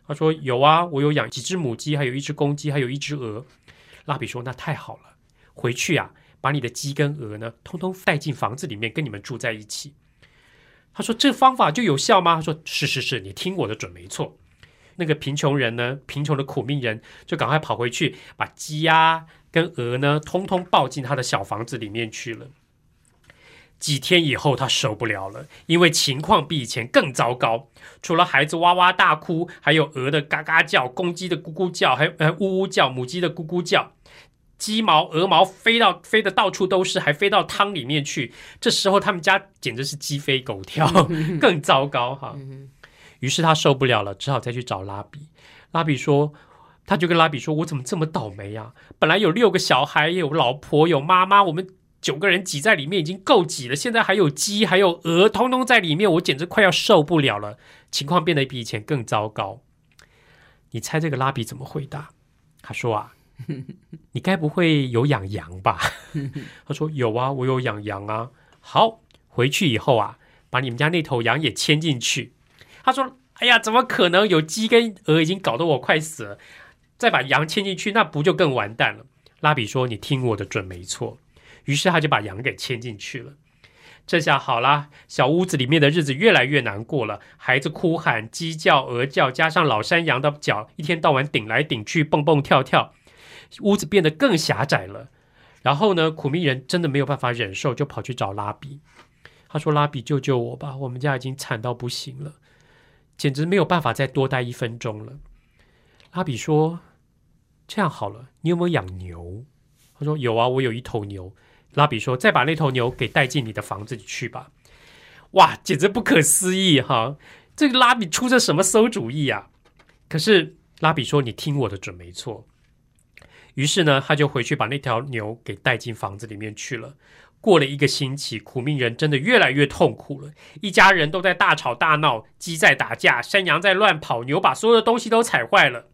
Speaker 3: 他说有啊，我有养几只母鸡，还有一只公鸡，还有一只鹅。拉比说那太好了，回去啊，把你的鸡跟鹅呢，通通带进房子里面，跟你们住在一起。他说这方法就有效吗？他说是是是，你听我的准没错。那个贫穷人呢，贫穷的苦命人就赶快跑回去，把鸡鸭跟鹅呢，通通抱进他的小房子里面去了。几天以后，他受不了了，因为情况比以前更糟糕。除了孩子哇哇大哭，还有鹅的嘎嘎叫，公鸡的咕咕叫，还有呃呜呜叫，母鸡的咕咕叫，鸡毛鹅毛飞到飞的到处都是，还飞到汤里面去。这时候他们家简直是鸡飞狗跳，(laughs) 更糟糕哈。于是他受不了了，只好再去找拉比。拉比说，他就跟拉比说：“我怎么这么倒霉呀？本来有六个小孩，有老婆，有妈妈，我们。”九个人挤在里面已经够挤了，现在还有鸡，还有鹅，通通在里面，我简直快要受不了了。情况变得比以前更糟糕。你猜这个拉比怎么回答？他说啊，(laughs) 你该不会有养羊吧？(laughs) 他说有啊，我有养羊啊。好，回去以后啊，把你们家那头羊也牵进去。他说，哎呀，怎么可能？有鸡跟鹅已经搞得我快死了，再把羊牵进去，那不就更完蛋了？拉比说，你听我的准没错。于是他就把羊给牵进去了。这下好啦，小屋子里面的日子越来越难过了。孩子哭喊、鸡叫、鹅叫，加上老山羊的脚一天到晚顶来顶去、蹦蹦跳跳，屋子变得更狭窄了。然后呢，苦命人真的没有办法忍受，就跑去找拉比。他说：“拉比，救救我吧！我们家已经惨到不行了，简直没有办法再多待一分钟了。”拉比说：“这样好了，你有没有养牛？”他说：“有啊，我有一头牛。”拉比说：“再把那头牛给带进你的房子里去吧。”哇，简直不可思议哈！这个拉比出着什么馊主意啊？可是拉比说：“你听我的准没错。”于是呢，他就回去把那条牛给带进房子里面去了。过了一个星期，苦命人真的越来越痛苦了。一家人都在大吵大闹，鸡在打架，山羊在乱跑，牛把所有的东西都踩坏了。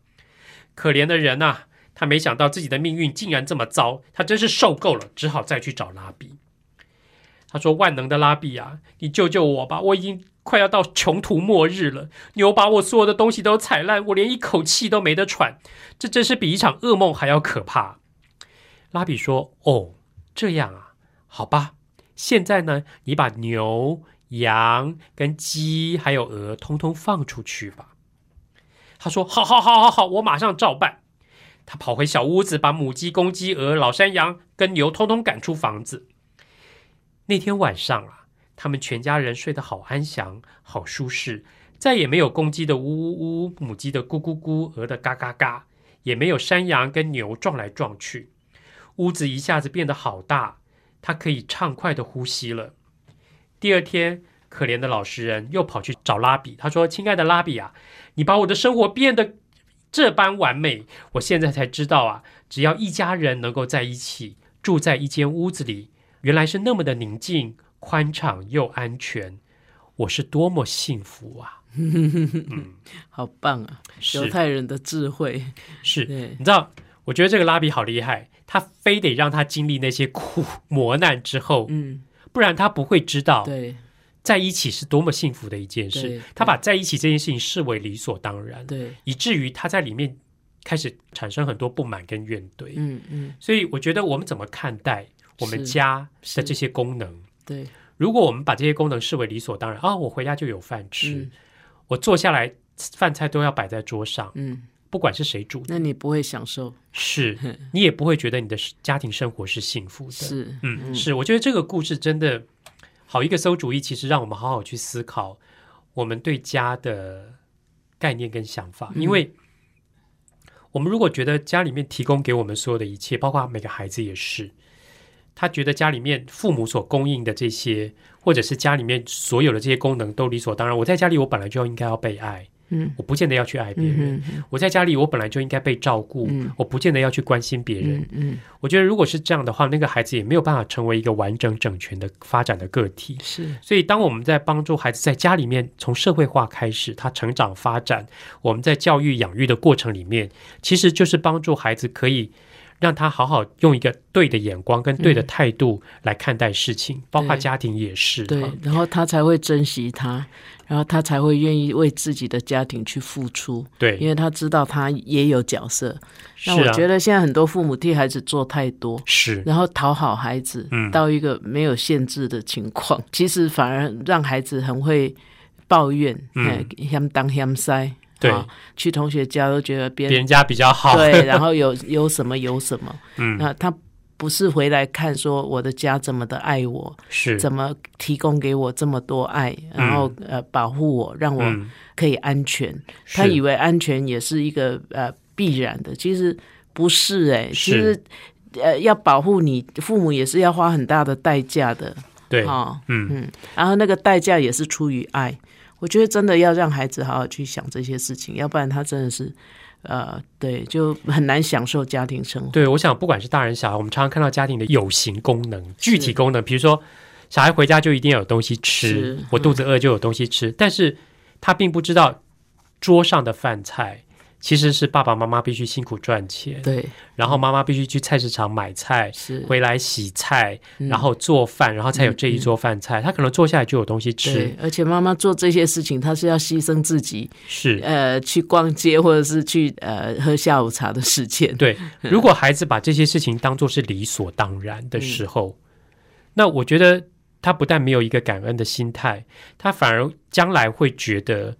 Speaker 3: 可怜的人呐！他没想到自己的命运竟然这么糟，他真是受够了，只好再去找拉比。他说：“万能的拉比啊，你救救我吧！我已经快要到穷途末日了，牛把我所有的东西都踩烂，我连一口气都没得喘，这真是比一场噩梦还要可怕。”拉比说：“哦，这样啊，好吧，现在呢，你把牛、羊跟鸡还有鹅通通放出去吧。”他说：“好好好好好，我马上照办。”他跑回小屋子，把母鸡、公鸡、鹅、老山羊跟牛通通赶出房子。那天晚上啊，他们全家人睡得好安详、好舒适，再也没有公鸡的呜呜呜、母鸡的咕咕咕、鹅的嘎嘎嘎，也没有山羊跟牛撞来撞去。屋子一下子变得好大，他可以畅快的呼吸了。第二天，可怜的老实人又跑去找拉比，他说：“亲爱的拉比啊，你把我的生活变得……”这般完美，我现在才知道啊！只要一家人能够在一起，住在一间屋子里，原来是那么的宁静、宽敞又安全。我是多么幸福啊！(laughs)
Speaker 2: 嗯，好棒啊！犹太人的智慧
Speaker 3: 是，你知道？我觉得这个拉比好厉害，他非得让他经历那些苦磨难之后，嗯，不然他不会知道。
Speaker 2: 对。
Speaker 3: 在一起是多么幸福的一件事，他把在一起这件事情视为理所当然，
Speaker 2: 对，
Speaker 3: 以至于他在里面开始产生很多不满跟怨怼。
Speaker 2: 嗯嗯，
Speaker 3: 所以我觉得我们怎么看待我们家的这些功能？
Speaker 2: 对，
Speaker 3: 如果我们把这些功能视为理所当然啊，我回家就有饭吃，我坐下来饭菜都要摆在桌上，
Speaker 2: 嗯，
Speaker 3: 不管是谁煮，
Speaker 2: 那你不会享受，
Speaker 3: 是 (laughs) 你也不会觉得你的家庭生活是幸福的。
Speaker 2: 是，
Speaker 3: 嗯，是，我觉得这个故事真的。好一个馊主意，其实让我们好好去思考我们对家的概念跟想法。因为，我们如果觉得家里面提供给我们所有的一切，包括每个孩子也是，他觉得家里面父母所供应的这些，或者是家里面所有的这些功能都理所当然。我在家里，我本来就应该要被爱。
Speaker 2: 嗯，
Speaker 3: 我不见得要去爱别人。我在家里，我本来就应该被照顾。我不见得要去关心别人。
Speaker 2: 嗯，
Speaker 3: 我觉得如果是这样的话，那个孩子也没有办法成为一个完整整全的发展的个体。
Speaker 2: 是，
Speaker 3: 所以当我们在帮助孩子在家里面从社会化开始，他成长发展，我们在教育养育的过程里面，其实就是帮助孩子可以让他好好用一个对的眼光跟对的
Speaker 2: 嗯。
Speaker 3: 态度来看待事情，包括家庭也是。
Speaker 2: 对
Speaker 3: 哈，
Speaker 2: 然后他才会珍惜他，然后他才会愿意为自己的家庭去付出，对。因
Speaker 3: 对，
Speaker 2: 为他知道他也有角色。那我觉得现在很多父母替孩子做太多，
Speaker 3: 是。
Speaker 2: 然后讨好孩子，
Speaker 3: 嗯。
Speaker 2: 到一个没有限制的情况，其实反而让孩子很会抱怨，
Speaker 3: 嗯。
Speaker 2: 嗯，嫌当嫌塞，
Speaker 3: 对。
Speaker 2: 啊去同学家都觉得别人
Speaker 3: 家比较好。
Speaker 2: 对，(laughs) 然后有有什么有什么，
Speaker 3: 嗯，
Speaker 2: 那他不是回来看说我的家怎么的爱我，
Speaker 3: 是。
Speaker 2: 怎么提供给我这么多爱，然后、呃保护我，让我
Speaker 3: 嗯。
Speaker 2: 可以安全。他以为安全也是一个呃必然的，其实不是哎、其实呃要保护你，父母也是要花很大的代价的。
Speaker 3: 对，
Speaker 2: 哦，
Speaker 3: 嗯。
Speaker 2: 嗯，然后那个代价也是出于爱。我觉得真的要让孩子好好去想这些事情，要不然他真的是呃对，就很难享受家庭生活。
Speaker 3: 对，我想不管是大人小孩，我们常常看到家庭的有形功能、具体功能，比如说小孩回家就一定要有东西吃，我肚子饿就有东西吃，但是他并不知道桌上的饭菜其实是爸爸妈妈必须辛苦赚钱，
Speaker 2: 对，
Speaker 3: 然后妈妈必须去菜市场买菜。
Speaker 2: 是
Speaker 3: 回来洗菜，
Speaker 2: 嗯
Speaker 3: 然后做饭，然后才有这一桌饭菜。他可能坐下来就有东西吃，，
Speaker 2: 而且妈妈做这些事情，她是要牺牲自己，
Speaker 3: 是
Speaker 2: 呃，去逛街或者是去呃喝下午茶的时间。
Speaker 3: 对，(laughs) 如果孩子把这些事情当做是理所当然的时候，那我觉得他不但没有一个感恩的心态，他反而将来会觉得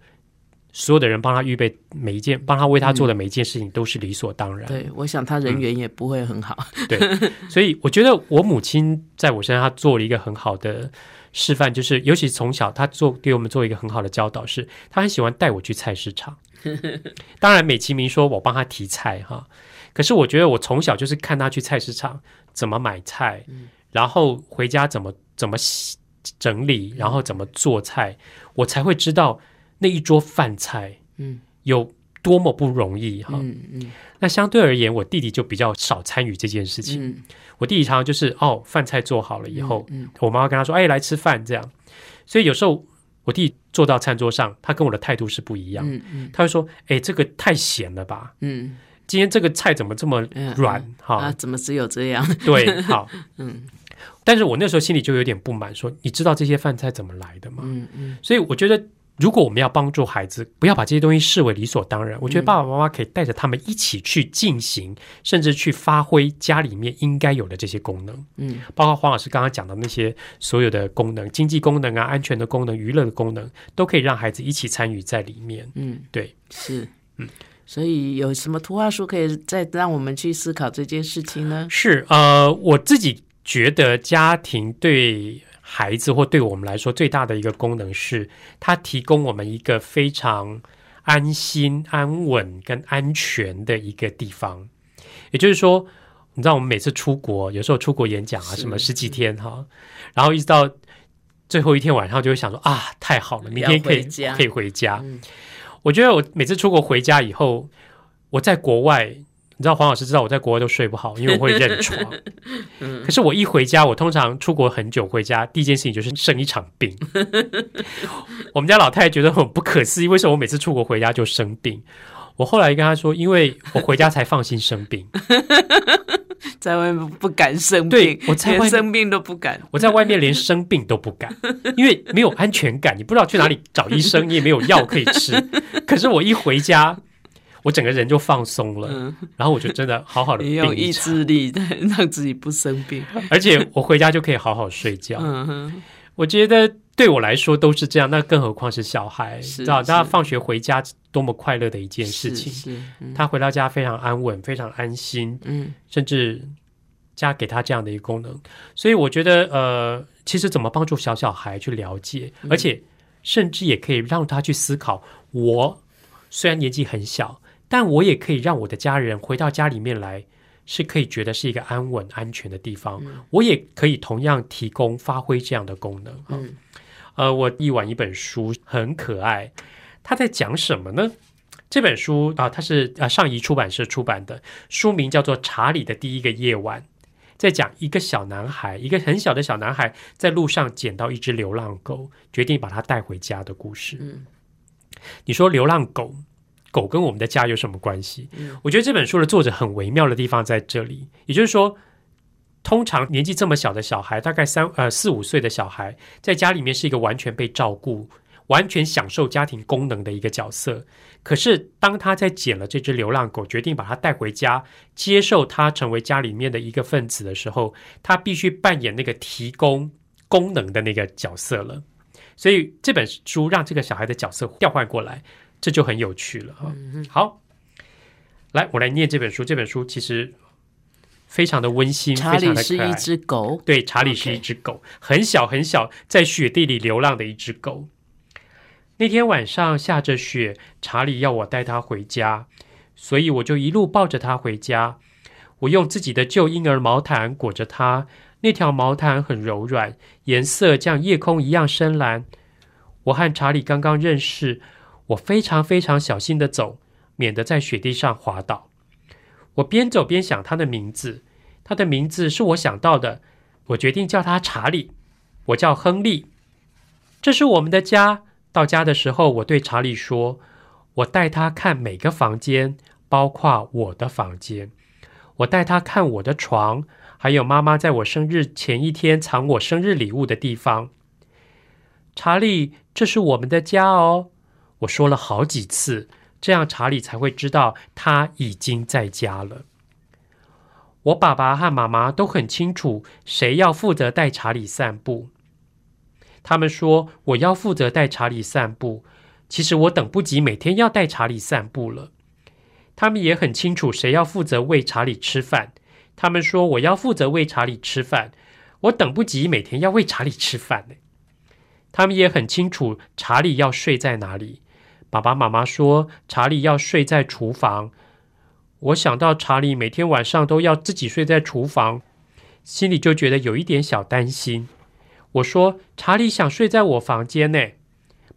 Speaker 3: 所有的人帮他预备每一件，帮他为他做的每一件事情都是理所当然。
Speaker 2: 对，我想他人缘也不会很好。
Speaker 3: 对，所以我觉得我母亲在我身上，她做了一个很好的示范，就是尤其从小她做给我们做一个很好的教导，是她很喜欢带我去菜市场。(laughs) 当然，美其名说我帮她提菜哈，可是我觉得我从小就是看她去菜市场怎么买菜，然后回家怎么怎么洗整理，然后怎么做菜，我才会知道那一桌饭菜，
Speaker 2: 嗯，
Speaker 3: 有多么不容易哈。
Speaker 2: 嗯嗯
Speaker 3: 那相对而言，我弟弟就比较少参与这件事情。
Speaker 2: 嗯，
Speaker 3: 我弟弟常常就是哦，饭菜做好了以后，
Speaker 2: 嗯
Speaker 3: 我妈妈跟他说：“哎，来吃饭。”这样，所以有时候我弟坐到餐桌上，他跟我的态度是不一样。
Speaker 2: 嗯嗯
Speaker 3: 他会说：“哎，这个太咸了吧？
Speaker 2: 嗯
Speaker 3: 今天这个菜怎么这么
Speaker 2: 嗯
Speaker 3: 软？哈、
Speaker 2: 啊，怎么只有这样？(laughs)
Speaker 3: 对，好。(laughs)
Speaker 2: 嗯
Speaker 3: 但是我那时候心里就有点不满，说：“你知道这些饭菜怎么来的吗？”
Speaker 2: 嗯嗯
Speaker 3: 所以我觉得，如果我们要帮助孩子，不要把这些东西视为理所当然，我
Speaker 2: 嗯
Speaker 3: 觉得爸爸妈妈可以带着他们一起去进行，甚至去发挥家里面应该有的这些功能。
Speaker 2: 嗯
Speaker 3: 包括黄老师刚刚讲的那些所有的功能，经济功能啊、安全的功能、娱乐的功能，都可以让孩子一起参与在里面。
Speaker 2: 嗯，
Speaker 3: 对，
Speaker 2: 是，
Speaker 3: 嗯
Speaker 2: 所以有什么图画书可以再让我们去思考这件事情呢？
Speaker 3: 是呃，我自己觉得家庭对孩子或对我们来说最大的一个功能是，它提供我们一个非常安心、安稳跟安全的一个地方。也就是说，你知道我们每次出国，有时候出国演讲啊，什么十几天哈，然后一直到最后一天晚上，就会想说啊，太好了，明天可以可以回家。
Speaker 2: 嗯
Speaker 3: 我觉得我每次出国回家以后，我在国外，你知道黄老师知道我在国外都睡不好，因为我会认床。(laughs) 可是我一回家，我通常出国很久回家，第一件事情就是生一场病。(laughs) 我们家老太太觉得很不可思议，为什么我每次出国回家就生病？我后来跟她说，因为我回家才放心生病，(laughs)
Speaker 2: 在外面不敢生
Speaker 3: 对
Speaker 2: 病，
Speaker 3: 我在外面
Speaker 2: 生病都不敢。
Speaker 3: 我在外面连生病都不敢，因为没有安全感，你不知道去哪里找医生，你也没有药可以吃。可是我一回家，我整个人就放松了，
Speaker 2: 嗯，
Speaker 3: 然后我就真的好好的 (laughs)
Speaker 2: 你用意志力 (laughs) 让自己不生病。
Speaker 3: 而且我回家就可以好好睡觉。
Speaker 2: 嗯哼，
Speaker 3: 我觉得对我来说都是这样，那更何况是小孩，
Speaker 2: 是
Speaker 3: 知道
Speaker 2: 是
Speaker 3: 他放学回家多么快乐的一件事情。
Speaker 2: 是，
Speaker 3: 他回到家非常安稳，非常安心，
Speaker 2: 嗯
Speaker 3: 甚至家给他这样的一个功能。所以我觉得，呃，其实怎么帮助小小孩去了解，
Speaker 2: 嗯
Speaker 3: 而且甚至也可以让他去思考，我虽然年纪很小，但我也可以让我的家人回到家里面来。是可以觉得是一个安稳、安全的地方，我也可以同样提供、发挥这样的功能。
Speaker 2: 嗯
Speaker 3: 呃，我译完一本书，很可爱。他在讲什么呢？这本书啊、它是啊上译出版社出版的，书名叫做《查理的第一个夜晚》，在讲一个小男孩，一个很小的小男孩，在路上捡到一只流浪狗，决定把它带回家的故事。
Speaker 2: 嗯
Speaker 3: 你说流浪狗狗跟我们的家有什么关系？我觉得这本书的作者很微妙的地方在这里，也就是说，通常年纪这么小的小孩，大概三呃四五岁的小孩，在家里面是一个完全被照顾、完全享受家庭功能的一个角色。可是当他在捡了这只流浪狗，决定把它带回家，接受它成为家里面的一个分子的时候，他必须扮演那个提供功能的那个角色了。所以这本书让这个小孩的角色调换过来。这就很有趣了哈。好，来，我来念这本书。这本书其实非常的温馨，
Speaker 2: 查理是一只狗。
Speaker 3: 对，查理是一只狗，很小很小，在雪地里流浪的一只狗。那天晚上下着雪，查理要我带他回家，所以我就一路抱着他回家。我用自己的旧婴儿毛毯裹着他，那条毛毯很柔软，颜色像夜空一样深蓝。我和查理刚刚认识。我非常非常小心的走，免得在雪地上滑倒。我边走边想他的名字，他的名字是我想到的。我决定叫他查理。我叫亨利。这是我们的家。到家的时候，我对查理说：“我带他看每个房间，包括我的房间。我带他看我的床，还有妈妈在我生日前一天藏我生日礼物的地方。”查理，这是我们的家哦。我说了好几次，这样查理才会知道他已经在家了。我爸爸和妈妈都很清楚谁要负责带查理散步。他们说我要负责带查理散步。其实我等不及每天要带查理散步了。他们也很清楚谁要负责喂查理吃饭。他们说我要负责喂查理吃饭。我等不及每天要喂查理吃饭呢。他们也很清楚查理要睡在哪里。爸爸妈妈说查理要睡在厨房。我想到查理每天晚上都要自己睡在厨房，心里就觉得有一点小担心。我说查理想睡在我房间呢。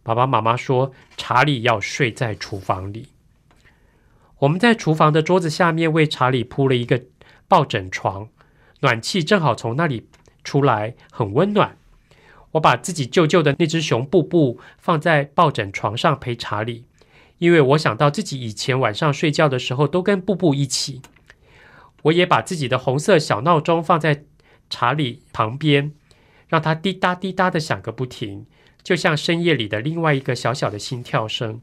Speaker 3: 爸爸妈妈说查理要睡在厨房里。我们在厨房的桌子下面为查理铺了一个抱枕床，暖气正好从那里出来，很温暖。我把自己旧旧的那只熊布布放在抱枕床上陪查理，因为我想到自己以前晚上睡觉的时候都跟布布一起。我也把自己的红色小闹钟放在查理旁边，让它滴答滴答的响个不停，就像深夜里的另外一个小小的心跳声。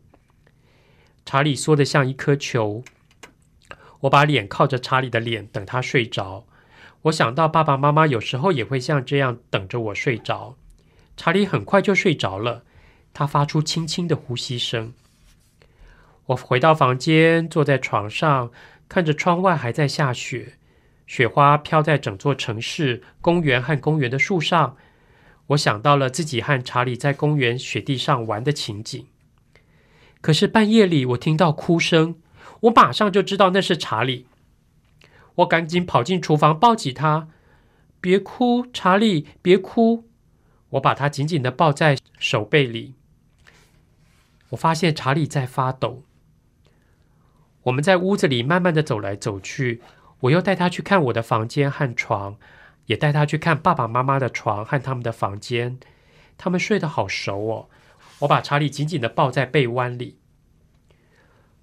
Speaker 3: 查理缩得像一颗球，我把脸靠着查理的脸，等他睡着。我想到爸爸妈妈有时候也会像这样等着我睡着。查理很快就睡着了，他发出轻轻的呼吸声。我回到房间，坐在床上，看着窗外还在下雪，雪花飘在整座城市、公园和公园的树上。我想到了自己和查理在公园雪地上玩的情景。可是半夜里，我听到哭声，我马上就知道那是查理。我赶紧跑进厨房，抱起他：“别哭，查理，别哭。”我把他紧紧的抱在手背里。我发现查理在发抖。我们在屋子里慢慢的走来走去。我又带他去看我的房间和床，也带他去看爸爸妈妈的床和他们的房间。他们睡得好熟哦。我把查理紧紧的抱在被窝里。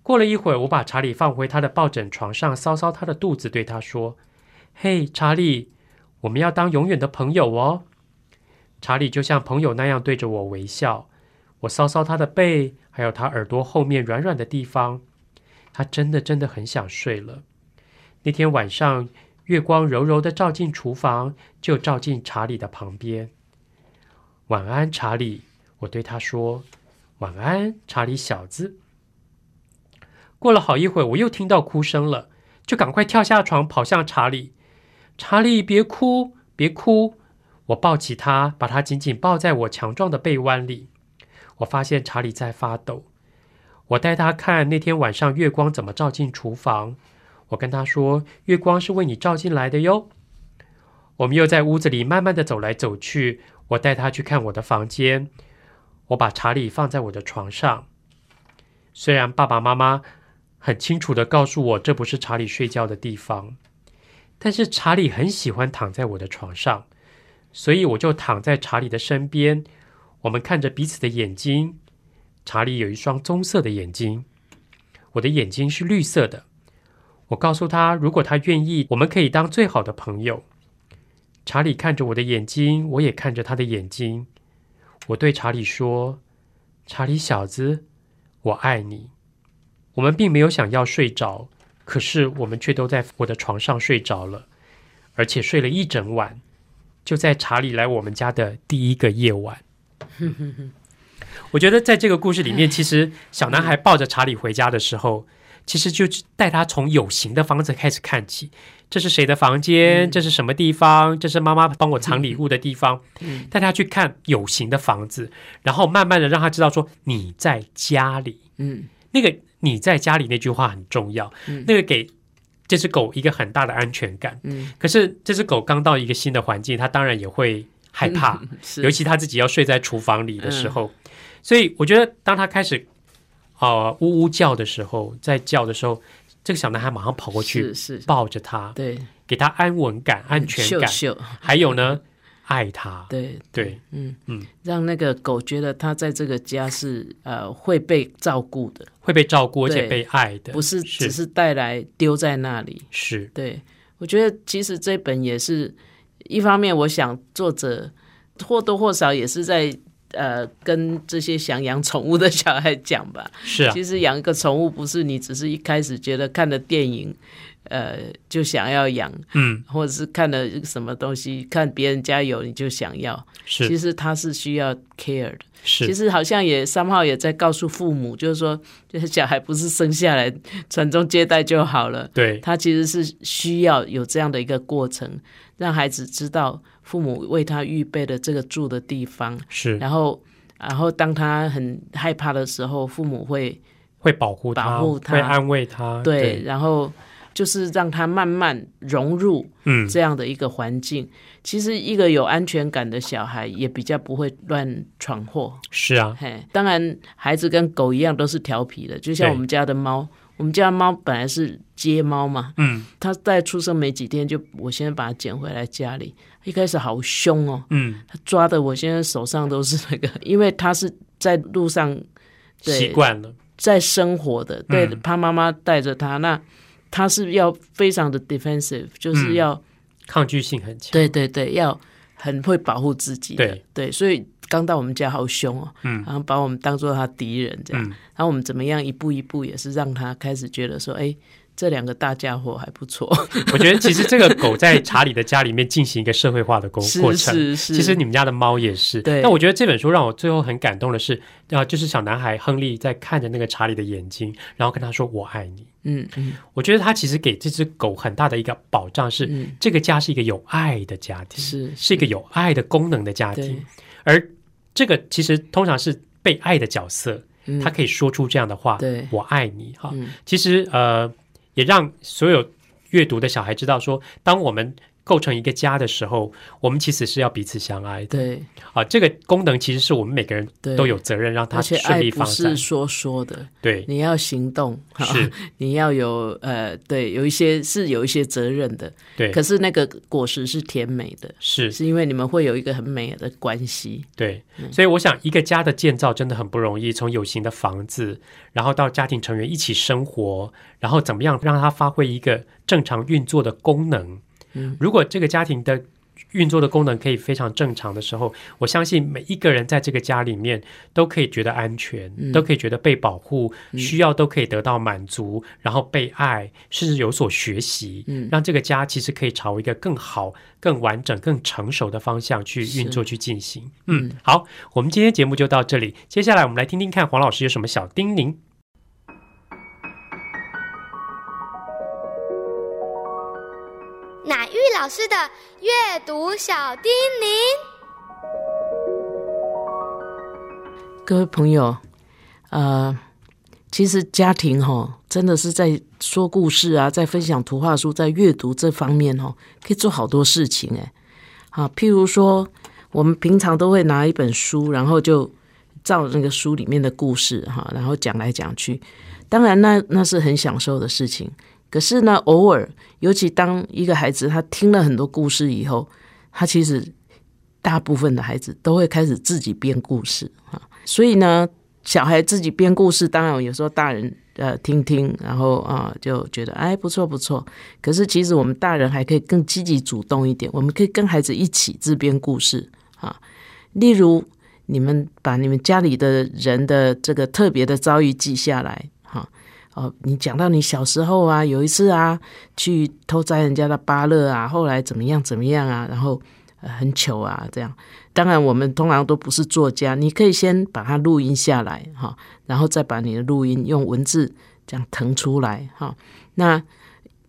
Speaker 3: 过了一会儿，我把查理放回他的抱枕床上，搔搔他的肚子，对他说：“嘿，查理，我们要当永远的朋友哦。”查理就像朋友那样对着我微笑，我搔搔他的背，还有他耳朵后面软软的地方。他真的真的很想睡了。那天晚上，月光柔柔的照进厨房，就照进查理的旁边。晚安，查理，我对他说：“晚安，查理小子。”过了好一会，我又听到哭声了，就赶快跳下床，跑向查理。查理，别哭，别哭。我抱起他，把他紧紧抱在我强壮的背弯里。我发现查理在发抖。我带他看那天晚上月光怎么照进厨房。我跟他说：“月光是为你照进来的哟。”我们又在屋子里慢慢的走来走去。我带他去看我的房间。我把查理放在我的床上。虽然爸爸妈妈很清楚的告诉我这不是查理睡觉的地方，但是查理很喜欢躺在我的床上。所以我就躺在查理的身边，我们看着彼此的眼睛。查理有一双棕色的眼睛，我的眼睛是绿色的。我告诉他，如果他愿意，我们可以当最好的朋友。查理看着我的眼睛，我也看着他的眼睛。我对查理说：“查理小子，我爱你。”我们并没有想要睡着，可是我们却都在我的床上睡着了，而且睡了一整晚。就在查理来我们家的第一个夜晚。我觉得在这个故事里面，其实小男孩抱着查理回家的时候，其实就带他从有形的房子开始看起。这是谁的房间？这是什么地方？这是妈妈帮我藏礼物的地方。带他去看有形的房子，然后慢慢的让他知道说你在家里。嗯，那个你在家里那句话很重要。那个给。这只狗一个很大的安全感，嗯，可是这只狗刚到一个新的环境，它当然也会害怕，(laughs) 尤其它自己要睡在厨房里的时候，所以我觉得当它开始啊呜呜叫的时候，在叫的时候，这个小男孩马上跑过去，是抱着它，
Speaker 2: 对，
Speaker 3: 给它安稳感、安全感，还有呢。(laughs) 爱他，
Speaker 2: 对
Speaker 3: 对，
Speaker 2: 嗯嗯，让那个狗觉得它在这个家是呃会被照顾的，
Speaker 3: 会被照顾而且被爱的，
Speaker 2: 不是只是带来丢在那里。
Speaker 3: 是，
Speaker 2: 对。我觉得其实这本也是一方面，我想作者或多或少也是在呃跟这些想养宠物的小孩讲吧。
Speaker 3: 是啊，
Speaker 2: 其实养一个宠物不是你只是一开始觉得看的电影。呃，就想要养，嗯，或者是看了什么东西，看别人家有，你就想要。
Speaker 3: 是，
Speaker 2: 其实他是需要 care 的。
Speaker 3: 是，
Speaker 2: 其实好像也三号也在告诉父母，就是说，就是小孩不是生下来传宗接代就好了。
Speaker 3: 对，
Speaker 2: 他其实是需要有这样的一个过程，让孩子知道父母为他预备的这个住的地方。
Speaker 3: 是，
Speaker 2: 然后，然后当他很害怕的时候，父母会
Speaker 3: 会保护
Speaker 2: 他，保护他，
Speaker 3: 会安慰他。
Speaker 2: 对，然后。就是让他慢慢融入这样的一个环境。其实，一个有安全感的小孩也比较不会乱闯祸。
Speaker 3: 是啊，
Speaker 2: 嘿，当然，孩子跟狗一样都是调皮的，就像我们家的猫。我们家猫本来是街猫嘛，嗯，它在出生没几天就我现在把它捡回来家里。一开始好凶哦，嗯，它抓的我现在手上都是那个，(laughs) 因为它是在路上
Speaker 3: 习惯了，
Speaker 2: 在生活的，对，他妈妈带着它那。他是要非常的 defensive，就是要
Speaker 3: 抗拒性很强。
Speaker 2: 对对对，要很会保护自己。
Speaker 3: 对
Speaker 2: 对，所以刚到我们家好凶哦，嗯，然后把我们当做他敌人这样。然后我们怎么样一步一步也是让他开始觉得说，哎。这两个大家伙还不错，
Speaker 3: 我觉得其实这个狗在查理的家里面进行一个社会化的过 (laughs) 过程，
Speaker 2: 是是。
Speaker 3: 其实你们家的猫也是。
Speaker 2: 对。
Speaker 3: 那我觉得这本书让我最后很感动的是，啊，就是小男孩亨利在看着那个查理的眼睛，然后跟他说“我爱你”。嗯嗯。我觉得他其实给这只狗很大的一个保障是，这个家是一个有爱的家庭，
Speaker 2: 是
Speaker 3: 是一个有爱的功能的家庭。而这个其实通常是被爱的角色，他可以说出这样的话：“
Speaker 2: 对
Speaker 3: 我爱你。”哈，其实呃。也让所有阅读的小孩知道，说当我们。构成一个家的时候，我们其实是要彼此相爱的。
Speaker 2: 对
Speaker 3: 啊，这个功能其实是我们每个人都有责任让它顺利发
Speaker 2: 展。不是说说的，
Speaker 3: 对，
Speaker 2: 你要行动，
Speaker 3: 是 (laughs)
Speaker 2: 你要有呃，对，有一些是有一些责任的。
Speaker 3: 对，
Speaker 2: 可是那个果实是甜美的，
Speaker 3: 是
Speaker 2: 是因为你们会有一个很美的关系。
Speaker 3: 对，所以我想一个家的建造真的很不容易，从有形的房子，然后到家庭成员一起生活，然后怎么样让它发挥一个正常运作的功能。如果这个家庭的运作的功能可以非常正常的时候，我相信每一个人在这个家里面都可以觉得安全，都可以觉得被保护，需要都可以得到满足，然后被爱，甚至有所学习，让这个家其实可以朝一个更好、更完整、更成熟的方向去运作、去进行。嗯，好，我们今天节目就到这里，接下来我们来听听看黄老师有什么小叮咛。
Speaker 5: 玉老师的阅读小叮咛，
Speaker 2: 各位朋友，呃，其实家庭哈，真的是在说故事啊，在分享图画书，在阅读这方面哈，可以做好多事情哎。好，譬如说，我们平常都会拿一本书，然后就照那个书里面的故事哈，然后讲来讲去，当然那那是很享受的事情。可是呢，偶尔，尤其当一个孩子他听了很多故事以后，他其实大部分的孩子都会开始自己编故事啊。所以呢，小孩自己编故事，当然有时候大人呃听听，然后啊就觉得哎不错不错。可是其实我们大人还可以更积极主动一点，我们可以跟孩子一起自编故事啊。例如，你们把你们家里的人的这个特别的遭遇记下来，哦，你讲到你小时候啊，有一次啊去偷摘人家的芭乐啊，后来怎么样怎么样啊，然后很糗啊这样。当然，我们通常都不是作家，你可以先把它录音下来哈，然后再把你的录音用文字这样腾出来哈。那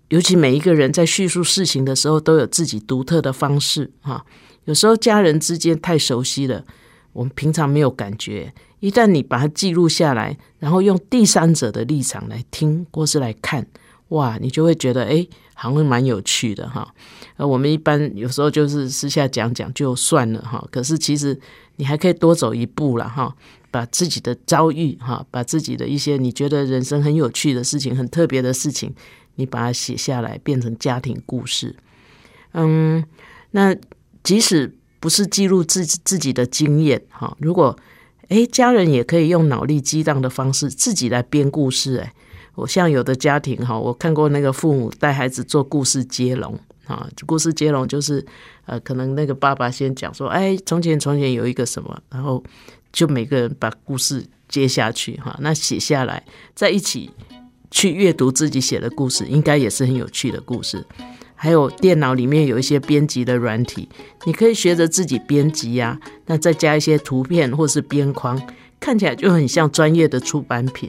Speaker 2: 尤其每一个人在叙述事情的时候，都有自己独特的方式哈。有时候家人之间太熟悉了，我们平常没有感觉。一旦你把它记录下来，然后用第三者的立场来听或是来看，哇，你就会觉得哎，好像蛮有趣的哈。呃，我们一般有时候就是私下讲讲就算了哈。可是其实你还可以多走一步了哈，把自己的遭遇哈，把自己的一些你觉得人生很有趣的事情、很特别的事情，你把它写下来，变成家庭故事。嗯，那。即使不是记录自自己的经验，哈，如果诶家人也可以用脑力激荡的方式自己来编故事，诶，我像有的家庭哈，我看过那个父母带孩子做故事接龙，啊，故事接龙就是呃，可能那个爸爸先讲说，哎，从前从前有一个什么，然后就每个人把故事接下去，哈，那写下来，在一起去阅读自己写的故事，应该也是很有趣的故事。还有电脑里面有一些编辑的软体，你可以学着自己编辑呀。那再加一些图片或是边框，看起来就很像专业的出版品。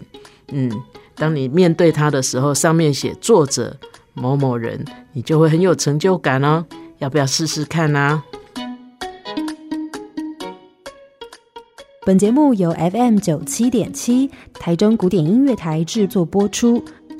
Speaker 2: 嗯，当你面对它的时候，上面写作者某某人，你就会很有成就感哦。要不要试试看呢？
Speaker 1: 本节目由 FM 九七点七台中古典音乐台制作播出。